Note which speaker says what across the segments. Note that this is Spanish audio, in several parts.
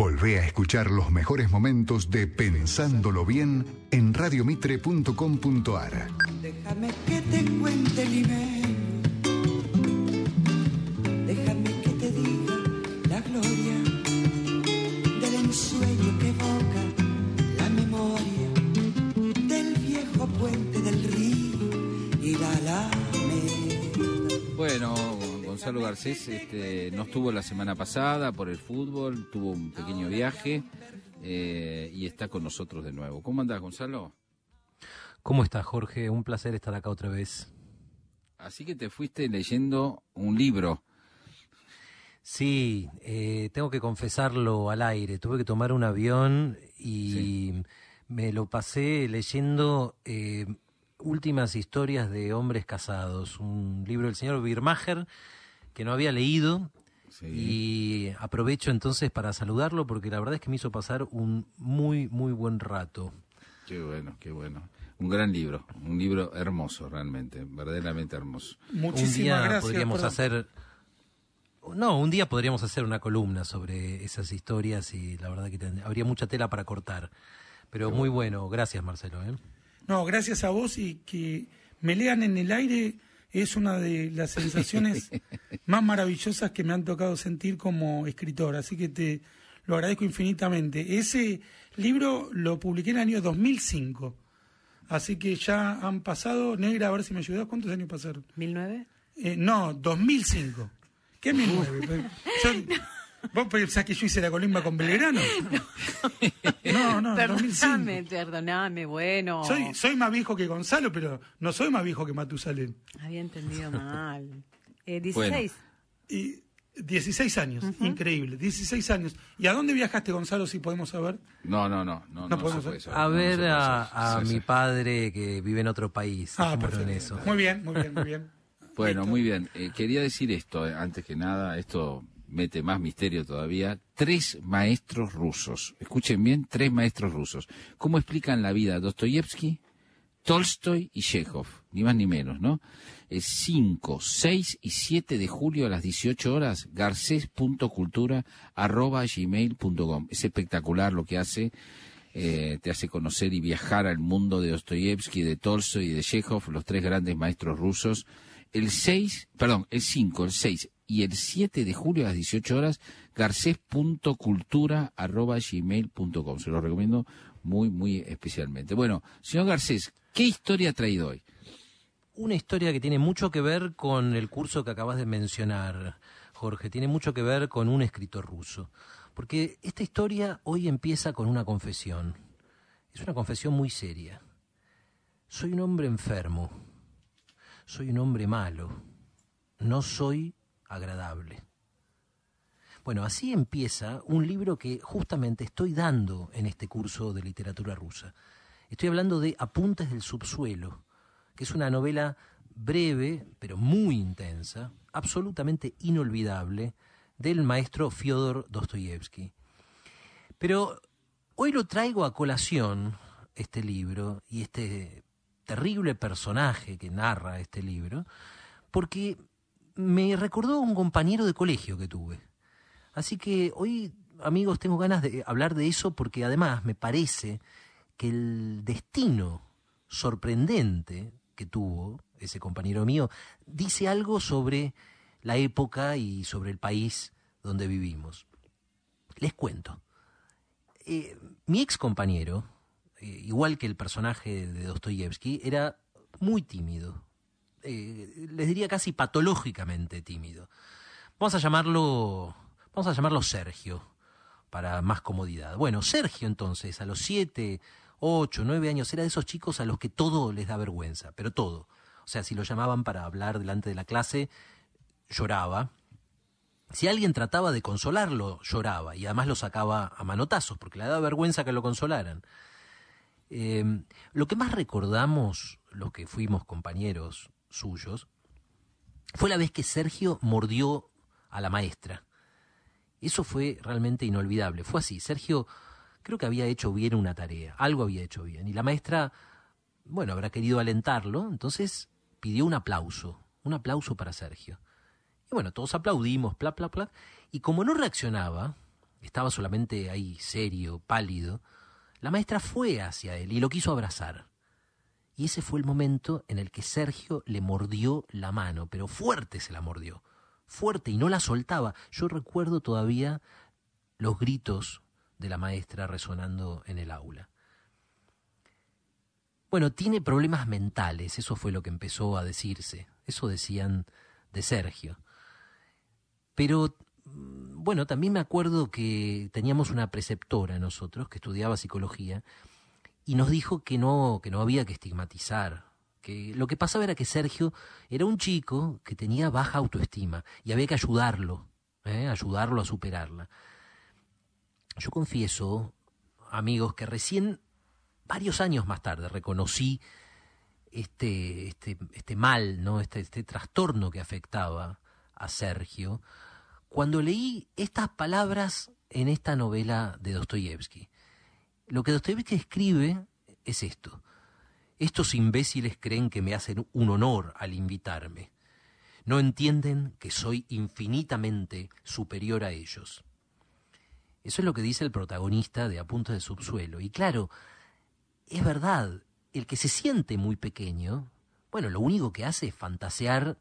Speaker 1: Volvé a escuchar los mejores momentos de Pensándolo Bien en radiomitre.com.ar.
Speaker 2: Déjame que te cuente
Speaker 3: Gonzalo Garcés este, no estuvo la semana pasada por el fútbol, tuvo un pequeño viaje eh, y está con nosotros de nuevo. ¿Cómo andás, Gonzalo?
Speaker 4: ¿Cómo estás, Jorge? Un placer estar acá otra vez.
Speaker 3: Así que te fuiste leyendo un libro.
Speaker 4: Sí, eh, tengo que confesarlo al aire. Tuve que tomar un avión y me lo pasé leyendo eh, Últimas historias de hombres casados, un libro del señor Birmacher que no había leído
Speaker 3: Sí.
Speaker 4: y aprovecho entonces para saludarlo porque la verdad es que me hizo pasar un muy, muy buen rato.
Speaker 3: Qué bueno, qué bueno. Un gran libro, un libro hermoso realmente, verdaderamente hermoso.
Speaker 5: Muchísimas
Speaker 4: un día
Speaker 5: gracias.
Speaker 4: podríamos
Speaker 5: perdón.
Speaker 4: hacer no un día podríamos hacer una columna sobre esas historias y la verdad que habría mucha tela para cortar pero muy bueno gracias Marcelo ¿eh?
Speaker 5: No, gracias a vos y que me lean en el aire es una de las sensaciones más maravillosas que me han tocado sentir como escritor, así que te lo agradezco infinitamente. Ese libro lo publiqué en el año 2005, así que ya han pasado, negra, a ver si me ayudas, ¿cuántos años pasaron?
Speaker 6: ¿1009?
Speaker 5: Eh, no, 2005. ¿Qué 1009? Yo- ¿Vos pensás que yo hice la colimba con Belgrano? No, no, 2005.
Speaker 6: Perdóname, perdóname, bueno.
Speaker 5: Soy, soy más viejo que Gonzalo, pero no soy más viejo que Matusalén.
Speaker 6: Había entendido mal. Eh, 16.
Speaker 3: Bueno.
Speaker 5: Y 16 años, increíble, 16 años. ¿Y a dónde viajaste, Gonzalo, si podemos saber?
Speaker 3: No, no, no, no,
Speaker 5: No
Speaker 3: no,
Speaker 5: podemos saber.
Speaker 4: a
Speaker 3: no,
Speaker 4: ver
Speaker 3: no
Speaker 4: a, a
Speaker 3: Sí,
Speaker 4: mi
Speaker 3: sí.
Speaker 4: padre que vive en otro país
Speaker 5: Ah, perfecto.
Speaker 4: eso
Speaker 5: Muy bien, muy bien, muy bien.
Speaker 3: Bueno,
Speaker 5: Listo.
Speaker 3: muy bien. Eh, quería decir esto, eh, antes que nada, esto mete más misterio todavía. Tres maestros rusos. Escuchen bien, tres maestros rusos. ¿Cómo explican la vida Dostoyevsky, Tolstoy y Chekhov? Ni más ni menos, ¿no? Es 5, 6 y 7 de julio a las 18 horas, garces.cultura.gmail.com. Es espectacular lo que hace. eh, te hace conocer y viajar al mundo de Dostoyevsky, de Tolstoy y de Chekhov, los tres grandes maestros rusos. El 6, perdón, el 5, el 6 y el 7 de julio a las 18 horas, garcés.cultura.gmail.com. Se lo recomiendo muy, muy especialmente. Bueno, señor Garcés, ¿qué historia ha traído hoy?
Speaker 4: Una historia que tiene mucho que ver con el curso que acabas de mencionar, Jorge. Tiene mucho que ver con un escritor ruso. Porque esta historia hoy empieza con una confesión. Es una confesión muy seria. Soy un hombre enfermo. Soy un hombre malo. No soy agradable. Bueno, así empieza un libro que justamente estoy dando en este curso de literatura rusa. Estoy hablando de Apuntes del Subsuelo, que es una novela breve, pero muy intensa, absolutamente inolvidable, del maestro Fyodor Dostoyevsky. Pero hoy lo traigo a colación, este libro, y este terrible personaje que narra este libro, porque me recordó un compañero de colegio que tuve. Así que hoy, amigos, tengo ganas de hablar de eso porque además me parece que el destino sorprendente que tuvo ese compañero mío dice algo sobre la época y sobre el país donde vivimos. Les cuento. Eh, mi ex compañero, eh, igual que el personaje de Dostoyevsky, era muy tímido. Eh, les diría casi patológicamente tímido. Vamos a llamarlo, vamos a llamarlo Sergio, para más comodidad. Bueno, Sergio entonces, a los siete, ocho, nueve años, era de esos chicos a los que todo les da vergüenza, pero todo. O sea, si lo llamaban para hablar delante de la clase, lloraba. Si alguien trataba de consolarlo, lloraba y además lo sacaba a manotazos porque le daba vergüenza que lo consolaran. Eh, lo que más recordamos, los que fuimos compañeros suyos, fue la vez que Sergio mordió a la maestra. Eso fue realmente inolvidable. Fue así. Sergio creo que había hecho bien una tarea, algo había hecho bien. Y la maestra, bueno, habrá querido alentarlo, entonces pidió un aplauso, un aplauso para Sergio. Y bueno, todos aplaudimos, bla, bla, bla. Y como no reaccionaba, estaba solamente ahí, serio, pálido, la maestra fue hacia él y lo quiso abrazar. Y ese fue el momento en el que Sergio le mordió la mano, pero fuerte se la mordió, fuerte y no la soltaba. Yo recuerdo todavía los gritos de la maestra resonando en el aula. Bueno, tiene problemas mentales, eso fue lo que empezó a decirse, eso decían de Sergio. Pero, mm, bueno, también me acuerdo que teníamos una preceptora nosotros que estudiaba psicología y nos dijo que no, que no había que estigmatizar, que lo que pasaba era que Sergio era un chico que tenía baja autoestima y había que ayudarlo, ¿eh? ayudarlo a superarla. Yo confieso, amigos, que recién, varios años más tarde, reconocí este, este, este mal, ¿no? Este, este trastorno que afectaba a Sergio, cuando leí estas palabras en esta novela de Dostoyevsky. Lo que Dostoyevsky escribe es esto. Estos imbéciles creen que me hacen un honor al invitarme. No entienden que soy infinitamente superior a ellos. Eso es lo que dice el protagonista de Apuntes de Subsuelo. Y claro, es verdad, el que se siente muy pequeño, bueno, lo único que hace es fantasear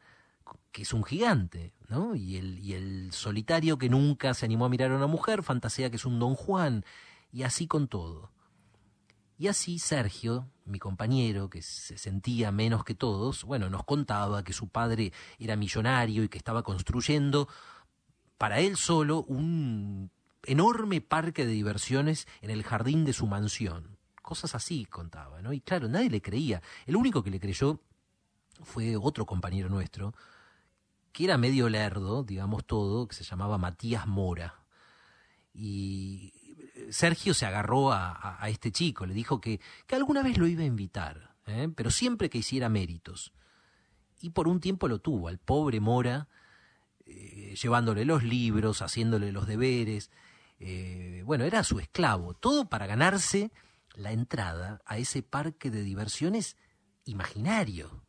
Speaker 4: que es un gigante, ¿no? Y el solitario que nunca se animó a mirar a una mujer fantasea que es un don Juan, y así con todo. Y así Sergio, mi compañero, que se sentía menos que todos, bueno, nos contaba que su padre era millonario y que estaba construyendo para él solo un enorme parque de diversiones en el jardín de su mansión. Cosas así contaba, ¿no? Y claro, nadie le creía. El único que le creyó fue otro compañero nuestro, que era medio lerdo, digamos todo, que se llamaba Matías Mora. Y Sergio se agarró a, este chico, le dijo que, que, alguna vez lo iba a invitar, ¿eh? pero siempre que hiciera méritos. Y por un tiempo lo tuvo, al pobre Mora, eh, llevándole los libros, haciéndole los deberes. Eh, bueno, era su esclavo, todo para ganarse la entrada a ese parque de diversiones imaginario.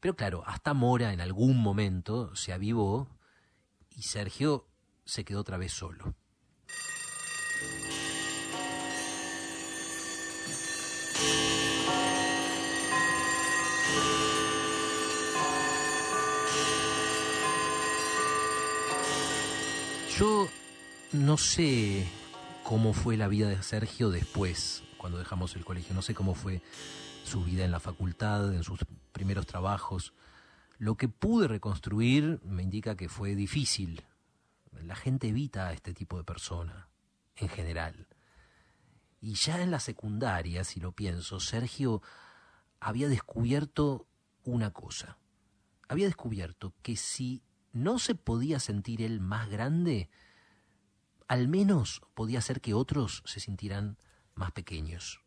Speaker 4: Pero claro, hasta Mora en algún momento se avivó y Sergio se quedó otra vez solo. Yo no sé cómo fue la vida de Sergio después, cuando dejamos el colegio. No sé cómo fue su vida en la facultad, en sus primeros trabajos. Lo que pude reconstruir me indica que fue difícil. La gente evita a este tipo de persona, en general. Y ya en la secundaria, si lo pienso, Sergio había descubierto una cosa. Había descubierto que si no se podía sentir él más grande, al menos podía hacer que otros se sintieran más pequeños.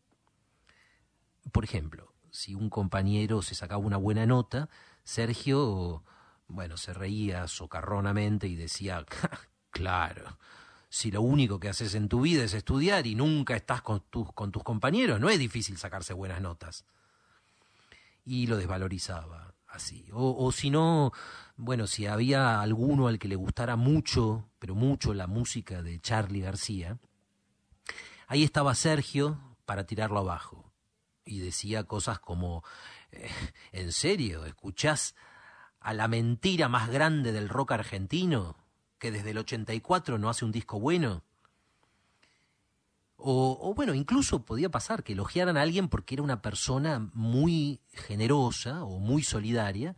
Speaker 4: Por ejemplo, si un compañero se sacaba una buena nota, Sergio, bueno, se reía socarronamente y decía, claro, si lo único que haces en tu vida es estudiar y nunca estás con tus, con tus compañeros, no es difícil sacarse buenas notas. Y lo desvalorizaba así. O, o si no, bueno, si había alguno al que le gustara mucho, pero mucho la música de Charlie García, ahí estaba Sergio para tirarlo abajo y decía cosas como, eh, ¿en serio? ¿Escuchás a la mentira más grande del rock argentino, que desde el 84 no hace un disco bueno? O, bueno, incluso podía pasar que elogiaran a alguien porque era una persona muy generosa o muy solidaria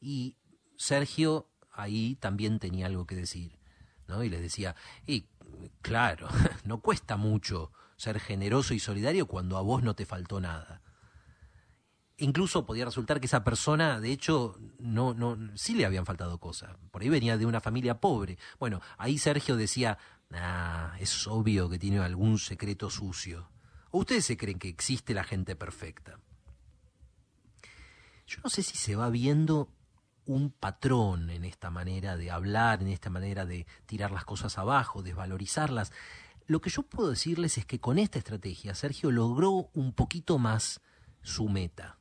Speaker 4: y Sergio ahí también tenía algo que decir, ¿no? Y les decía, y claro, no cuesta mucho ser generoso y solidario cuando a vos no te faltó nada. Incluso podía resultar que esa persona, de hecho, no, no, sí le habían faltado cosas. Por ahí venía de una familia pobre. Bueno, ahí Sergio decía, ah, es obvio que tiene algún secreto sucio. ¿O ustedes se creen que existe la gente perfecta? Yo no sé si se va viendo un patrón en esta manera de hablar, en esta manera de tirar las cosas abajo, desvalorizarlas. Lo que yo puedo decirles es que con esta estrategia Sergio logró un poquito más su meta.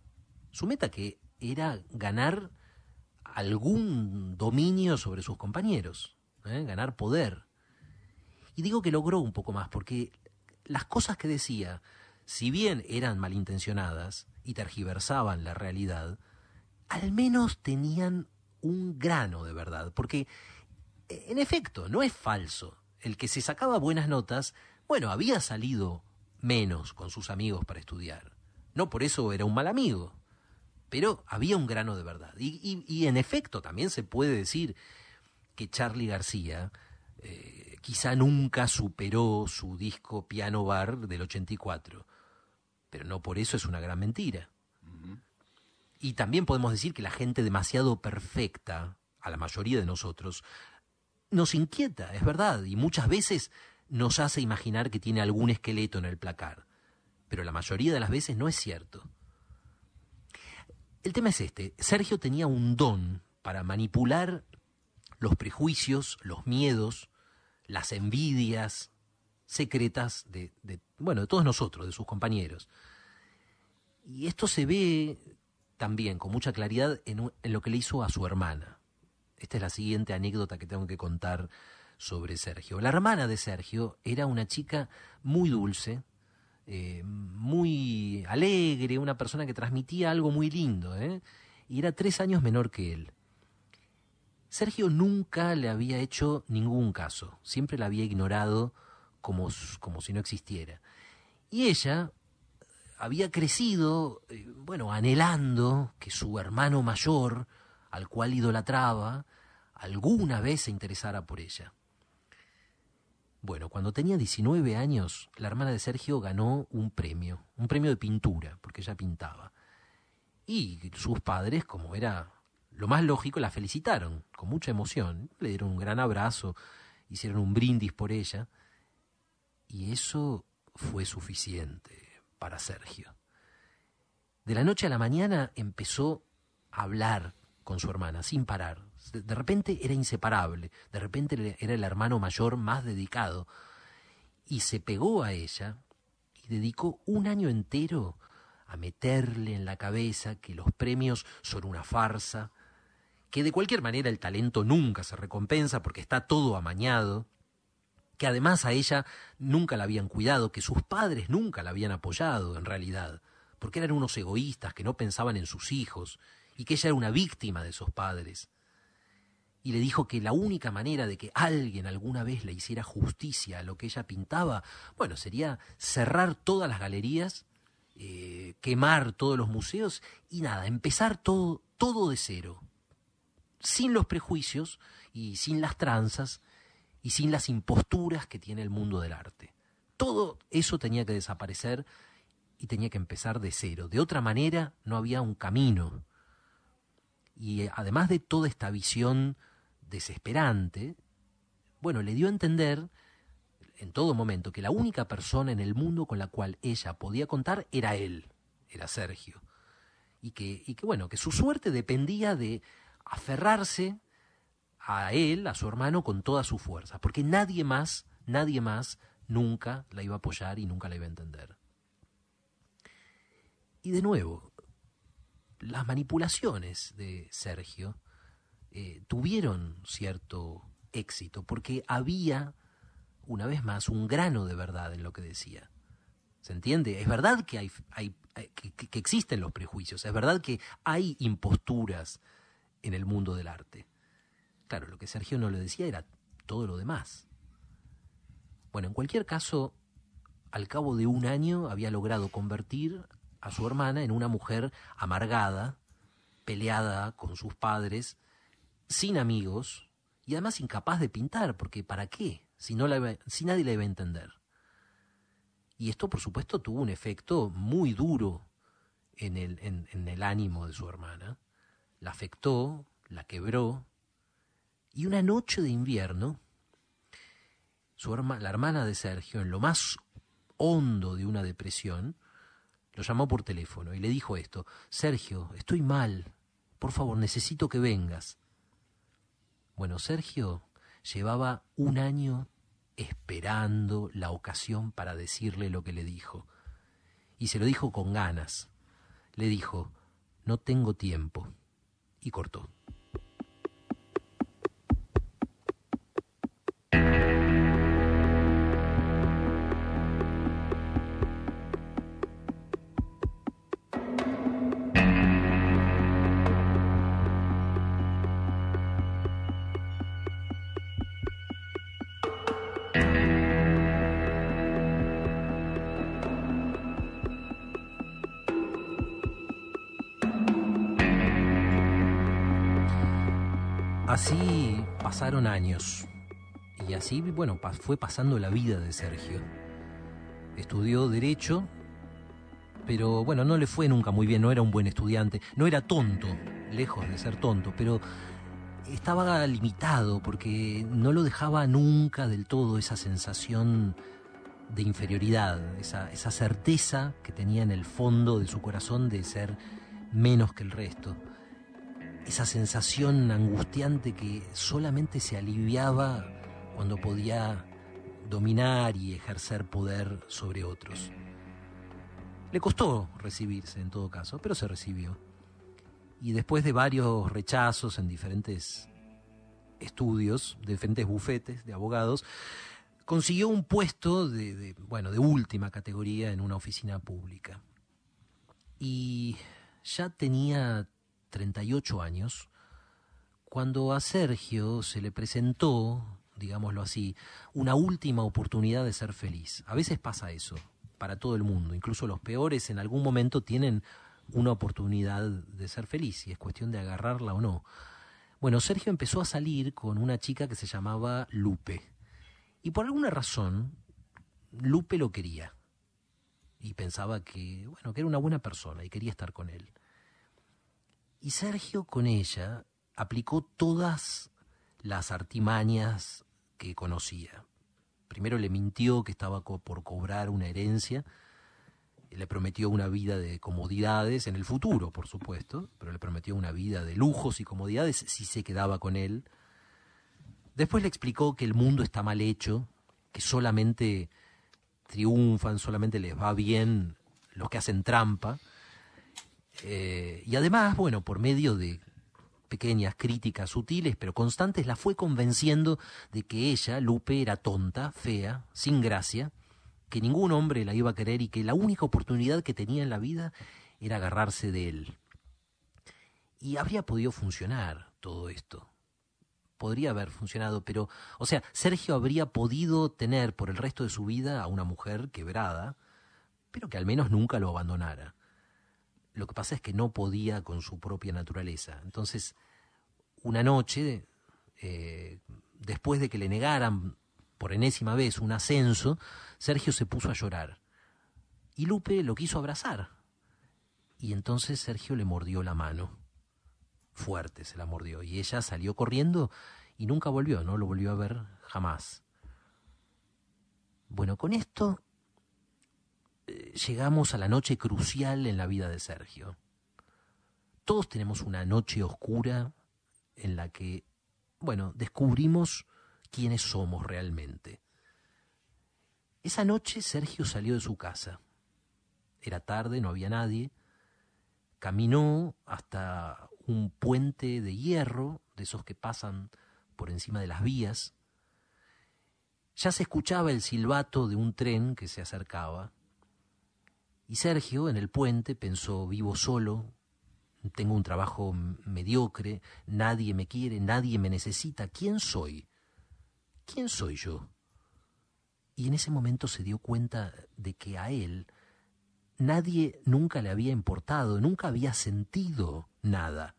Speaker 4: Su meta que era ganar algún dominio sobre sus compañeros, ¿eh? ganar poder. Y digo que logró un poco más, porque las cosas que decía, si bien eran malintencionadas y tergiversaban la realidad, al menos tenían un grano de verdad, porque en efecto, no es falso. El que se sacaba buenas notas, bueno, había salido menos con sus amigos para estudiar. No por eso era un mal amigo, pero había un grano de verdad. Y, en efecto, también se puede decir que Charlie García eh, quizá nunca superó su disco Piano Bar del 84, pero no por eso es una gran mentira. Y también podemos decir que la gente demasiado perfecta, a la mayoría de nosotros, nos inquieta, es verdad, y muchas veces nos hace imaginar que tiene algún esqueleto en el placar, pero la mayoría de las veces no es cierto. El tema es este, Sergio tenía un don para manipular los prejuicios, los miedos, las envidias secretas de, bueno, de todos nosotros, de sus compañeros. Y esto se ve también con mucha claridad en lo que le hizo a su hermana. Esta es la siguiente anécdota que tengo que contar sobre Sergio. La hermana de Sergio era una chica muy dulce, eh, muy alegre, una persona que transmitía algo muy lindo, ¿eh? y era tres años menor que él. Sergio nunca le había hecho ningún caso, siempre la había ignorado como, como si no existiera. Y ella había crecido, eh, bueno, anhelando que su hermano mayor al cual idolatraba, alguna vez se interesara por ella. Bueno, cuando tenía 19 años, la hermana de Sergio ganó un premio, un premio de pintura, porque ella pintaba. Y sus padres, como era lo más lógico, la felicitaron con mucha emoción, le dieron un gran abrazo, hicieron un brindis por ella, y eso fue suficiente para Sergio. De la noche a la mañana empezó a hablar con su hermana, sin parar. De repente era inseparable, de repente era el hermano mayor más dedicado. Y se pegó a ella y dedicó un año entero a meterle en la cabeza que los premios son una farsa, que de cualquier manera el talento nunca se recompensa porque está todo amañado, que además a ella nunca la habían cuidado, que sus padres nunca la habían apoyado en realidad, porque eran unos egoístas que no pensaban en sus hijos y que ella era una víctima de esos padres. Y le dijo que la única manera de que alguien alguna vez le hiciera justicia a lo que ella pintaba, bueno, sería cerrar todas las galerías, eh, quemar todos los museos y nada, empezar todo, todo de cero, sin los prejuicios y sin las tranzas y sin las imposturas que tiene el mundo del arte. Todo eso tenía que desaparecer y tenía que empezar de cero. De otra manera no había un camino. Y eh, además de toda esta visión desesperante, bueno, le dio a entender en todo momento que la única persona en el mundo con la cual ella podía contar era él, era Sergio. Y que, y que bueno, que su suerte dependía de aferrarse a él, a su hermano, con toda su fuerza, porque nadie más, nadie más nunca la iba a apoyar y nunca la iba a entender. Y de nuevo, las manipulaciones de Sergio eh, tuvieron cierto éxito, porque había, una vez más, un grano de verdad en lo que decía. ¿Se entiende? Es verdad que, hay, hay que, existen los prejuicios, es verdad que hay imposturas en el mundo del arte. Claro, lo que Sergio no le decía era todo lo demás. Bueno, en cualquier caso, al cabo de un año había logrado convertir a su hermana en una mujer amargada, peleada con sus padres, sin amigos y además incapaz de pintar, porque ¿para qué? Si, no la si nadie la iba a entender. Y esto, por supuesto, tuvo un efecto muy duro en el, en, el ánimo de su hermana. La afectó, la quebró. Y una noche de invierno, su la hermana de Sergio, en lo más hondo de una depresión, lo llamó por teléfono y le dijo esto, Sergio, estoy mal, por favor, necesito que vengas. Bueno, Sergio llevaba un año esperando la ocasión para decirle lo que le dijo. Y se lo dijo con ganas. Le dijo, no tengo tiempo. Y cortó. Pasaron años. Y así, bueno, fue pasando la vida de Sergio. Estudió Derecho, pero bueno, no le fue nunca muy bien, no era un buen estudiante, no era tonto, lejos de ser tonto, pero estaba limitado porque no lo dejaba nunca del todo esa sensación de inferioridad, esa, esa certeza que tenía en el fondo de su corazón de ser menos que el resto. Esa sensación angustiante que solamente se aliviaba cuando podía dominar y ejercer poder sobre otros. Le costó recibirse en todo caso, pero se recibió. Y después de varios rechazos en diferentes estudios, diferentes bufetes de abogados, consiguió un puesto de, de, bueno, de última categoría en una oficina pública. Y ya tenía 38 años cuando a Sergio se le presentó, digámoslo así, una última oportunidad de ser feliz. A veces pasa eso, para todo el mundo. Incluso los peores en algún momento tienen una oportunidad de ser feliz y es cuestión de agarrarla o no. Bueno, Sergio empezó a salir con una chica que se llamaba Lupe. Y por alguna razón, Lupe lo quería. Y pensaba que, bueno, que era una buena persona y quería estar con él. Y Sergio con ella aplicó todas las artimañas que conocía. Primero le mintió que estaba por cobrar una herencia, le prometió una vida de comodidades en el futuro, por supuesto, pero le prometió una vida de lujos y comodidades si se quedaba con él. Después le explicó que el mundo está mal hecho, que solamente triunfan, solamente les va bien los que hacen trampa. Eh, y además, bueno, por medio de pequeñas críticas sutiles pero constantes, la fue convenciendo de que ella, Lupe, era tonta, fea, sin gracia, que ningún hombre la iba a querer y que la única oportunidad que tenía en la vida era agarrarse de él. Y habría podido funcionar todo esto. Podría haber funcionado, pero, o sea, Sergio habría podido tener por el resto de su vida a una mujer quebrada, pero que al menos nunca lo abandonara. Lo que pasa es que no podía con su propia naturaleza. Entonces, una noche, eh, después de que le negaran por enésima vez un ascenso, Sergio se puso a llorar. Y Lupe lo quiso abrazar. Y entonces Sergio le mordió la mano. Fuerte se la mordió. Y ella salió corriendo y nunca volvió, no lo volvió a ver jamás. Bueno, con esto llegamos a la noche crucial en la vida de Sergio. Todos tenemos una noche oscura en la que, bueno, descubrimos quiénes somos realmente. Esa noche Sergio salió de su casa. Era tarde, no había nadie. Caminó hasta un puente de hierro, de esos que pasan por encima de las vías. Ya se escuchaba el silbato de un tren que se acercaba. Y Sergio, en el puente, pensó, vivo solo, tengo un trabajo mediocre, nadie me quiere, nadie me necesita. ¿Quién soy? ¿Quién soy yo? Y en ese momento se dio cuenta de que a él nadie nunca le había importado, nunca había sentido nada,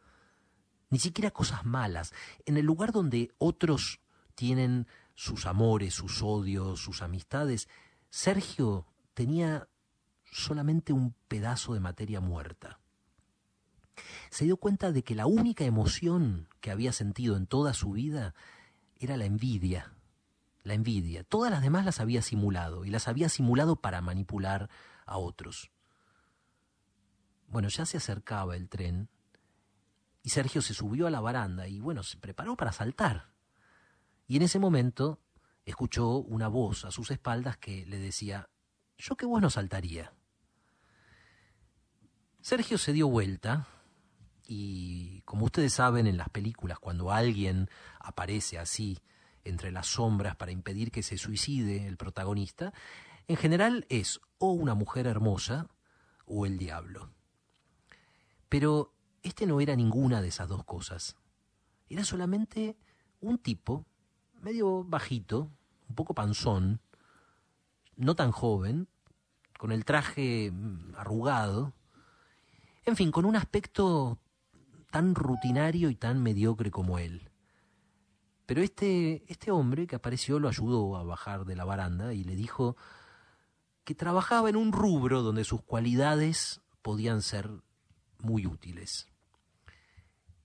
Speaker 4: ni siquiera cosas malas. En el lugar donde otros tienen sus amores, sus odios, sus amistades, Sergio tenía solamente un pedazo de materia muerta. Se dio cuenta de que la única emoción que había sentido en toda su vida era la envidia. La envidia. Todas las demás las había simulado y las había simulado para manipular a otros. Bueno, ya se acercaba el tren y Sergio se subió a la baranda y bueno, se preparó para saltar. Y en ese momento escuchó una voz a sus espaldas que le decía, yo qué vos no saltaría. Sergio se dio vuelta y como ustedes saben en las películas, cuando alguien aparece así entre las sombras para impedir que se suicide el protagonista, en general es o una mujer hermosa o el diablo. Pero este no era ninguna de esas dos cosas. Era solamente un tipo, medio bajito, un poco panzón, no tan joven, con el traje mm, arrugado, en fin, con un aspecto tan rutinario y tan mediocre como él. Pero este, este hombre que apareció lo ayudó a bajar de la baranda y le dijo que trabajaba en un rubro donde sus cualidades podían ser muy útiles.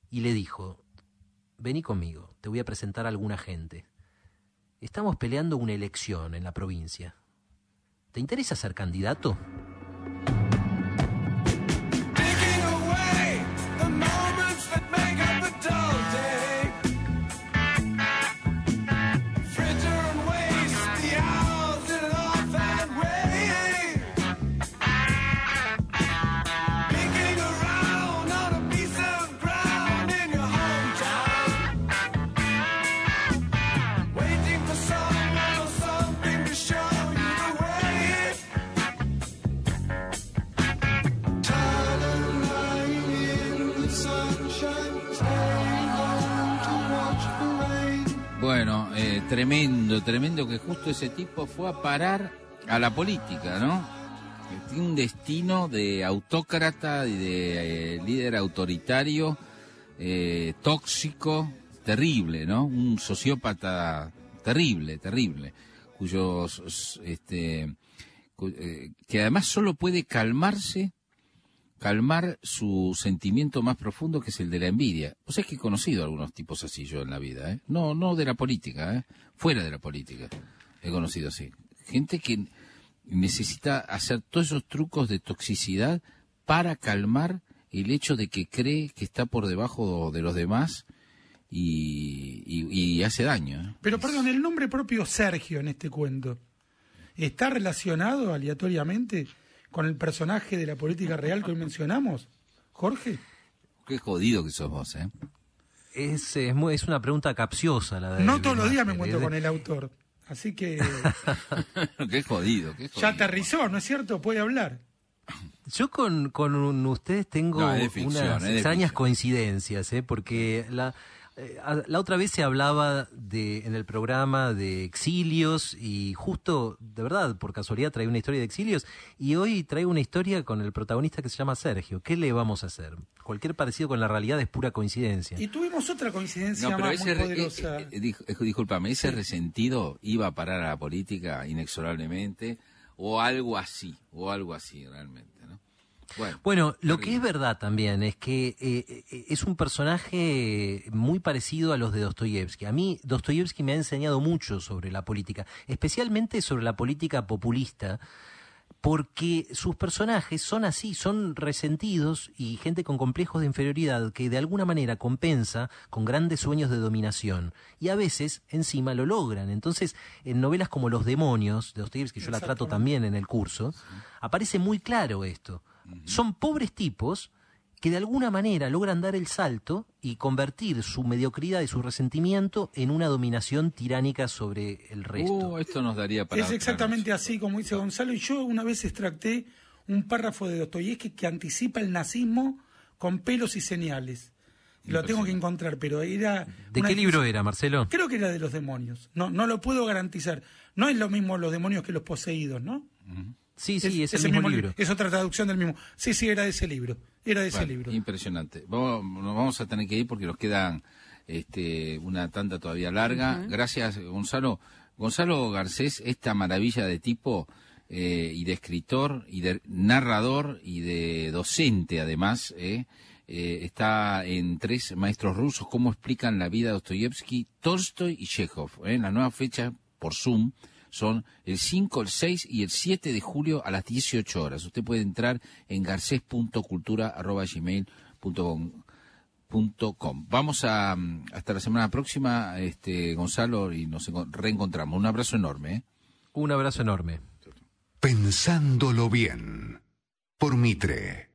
Speaker 4: Y le dijo, vení conmigo, te voy a presentar a alguna gente. Estamos peleando una elección en la provincia. ¿Te interesa ser candidato?
Speaker 3: Tremendo, tremendo que justo ese tipo fue a parar a la política, ¿no? Tiene un destino de autócrata y de eh, líder autoritario, eh, tóxico, terrible, ¿no? Un sociópata terrible, terrible, cuyos, este, cu- eh, que además solo puede calmarse calmar su sentimiento más profundo que es el de la envidia. O sea, es que he conocido algunos tipos así yo en la vida, ¿eh? No, no de la política, ¿eh? Fuera de la política. He conocido así. Gente que necesita hacer todos esos trucos de toxicidad para calmar el hecho de que cree que está por debajo de los demás y, y- y hace daño. ¿eh?
Speaker 5: Pero perdón, el nombre propio Sergio en este cuento, ¿está relacionado aleatoriamente con el personaje de la política real que hoy mencionamos? Jorge.
Speaker 3: Qué jodido que sos vos, ¿eh?
Speaker 4: Es, es, muy- es una pregunta capciosa la de
Speaker 5: No todos los días me encuentro con el autor. Así que
Speaker 3: qué jodido, qué jodido.
Speaker 5: ya aterrizó, ¿no es cierto? Puede hablar.
Speaker 4: Yo con, con ustedes tengo
Speaker 3: No, ficción,
Speaker 4: unas extrañas coincidencias, ¿eh? porque la, la otra vez se hablaba de, en el programa de exilios y justo, de verdad, por casualidad trae una historia de exilios y hoy traigo una historia con el protagonista que se llama Sergio. ¿Qué le vamos a hacer? Cualquier parecido con la realidad es pura coincidencia.
Speaker 5: Y tuvimos otra coincidencia
Speaker 3: No, pero
Speaker 5: más
Speaker 3: ese,
Speaker 5: poderosa.
Speaker 3: eh, eh, eh, discúlpame, ese resentido iba a parar a la política inexorablemente o algo así, o algo así realmente. Bueno,
Speaker 4: Bueno, lo que es verdad también es que eh, eh, es un personaje muy parecido a los de Dostoyevsky. A mí Dostoyevsky me ha enseñado mucho sobre la política, especialmente sobre la política populista, porque sus personajes son así, son resentidos y gente con complejos de inferioridad que de alguna manera compensa con grandes sueños de dominación y a veces encima lo logran. Entonces, en novelas como Los demonios de Dostoyevsky, yo la trato también en el curso, aparece muy claro esto. Son pobres tipos que de alguna manera logran dar el salto y convertir su mediocridad y su resentimiento en una dominación tiránica sobre el resto.
Speaker 3: Uh, esto nos daría para
Speaker 5: Es exactamente así como dice Gonzalo. Y yo una vez extracté un párrafo de Dostoyevsky que anticipa el nazismo con pelos y señales. Lo tengo que encontrar, pero era...
Speaker 4: ¿De qué libro era, Marcelo?
Speaker 5: Creo que era de los demonios. No, no lo puedo garantizar. No es lo mismo los demonios que los poseídos, ¿no?
Speaker 4: Sí, sí, es, el
Speaker 5: ese
Speaker 4: mismo
Speaker 5: li-
Speaker 4: libro.
Speaker 5: Es otra traducción del mismo. Sí, sí, era de ese libro. Era de ese libro.
Speaker 3: Impresionante. Vamos, nos vamos a tener que ir porque nos quedan este, una tanda todavía larga. Gracias, Gonzalo. Gonzalo Garcés, esta maravilla de tipo eh, y de escritor y de narrador y de docente además, eh, eh, está en tres maestros rusos. ¿Cómo explican la vida de Dostoyevsky, Tolstoy y Chekhov? eh? La nueva fecha por Zoom son el 5, el 6 y el 7 de julio a las 18 horas. Usted puede entrar en garces.cultura.gmail.com. Vamos a mm, hasta la semana próxima, este Gonzalo, y nos enco- reencontramos. Un abrazo enorme. ¿eh?
Speaker 4: Un abrazo enorme.
Speaker 1: Pensándolo bien. Por Mitre.